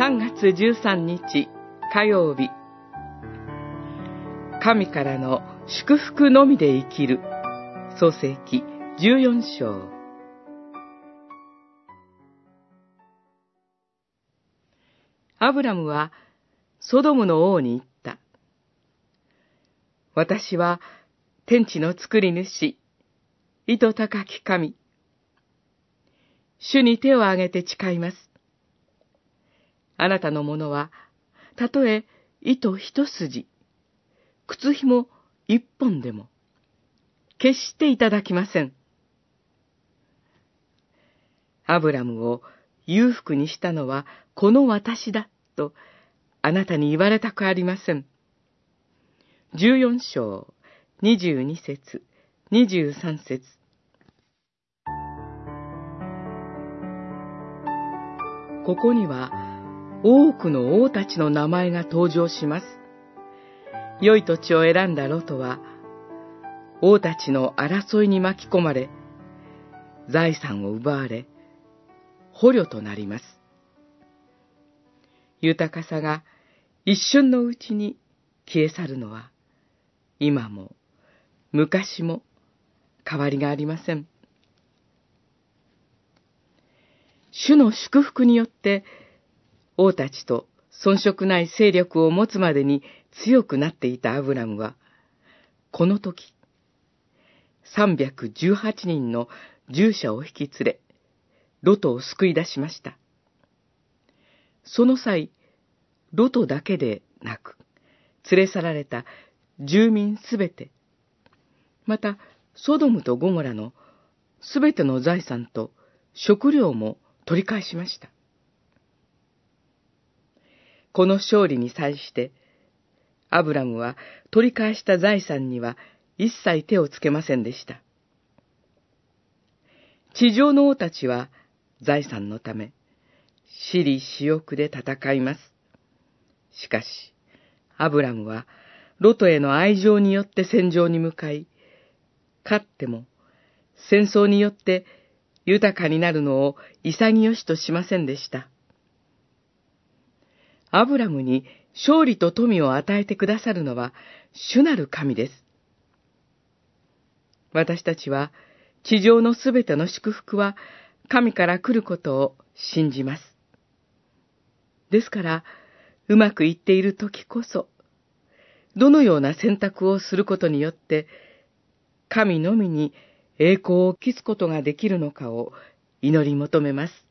3月13日火曜日神からの祝福のみで生きる創世記14章アブラムはソドムの王に言った。私は天地の作り主、意図高き神。主に手を挙げて誓います。あなたのものは、たとえ糸一筋、靴紐一本でも、決していただきません。アブラムを裕福にしたのはこの私だとあなたに言われたくありません。14章22節23節ここには多くの王たちの名前が登場します。良い土地を選んだロトは、王たちの争いに巻き込まれ、財産を奪われ、捕虜となります。豊かさが一瞬のうちに消え去るのは、今も昔も変わりがありません。主の祝福によって、王たちと遜色ない勢力を持つまでに強くなっていたアブラムは、この時、318人の従者を引き連れ、ロトを救い出しました。その際、ロトだけでなく、連れ去られた住民すべて、また、ソドムとゴモラのすべての財産と食料も取り返しました。この勝利に際して、アブラムは取り返した財産には一切手をつけませんでした。地上の王たちは財産のため、私利私欲で戦います。しかし、アブラムは、ロトへの愛情によって戦場に向かい、勝っても、戦争によって豊かになるのを潔しとしませんでした。アブラムに勝利と富を与えてくださるのは主なる神です。私たちは地上のすべての祝福は神から来ることを信じます。ですから、うまくいっている時こそ、どのような選択をすることによって、神のみに栄光を期すことができるのかを祈り求めます。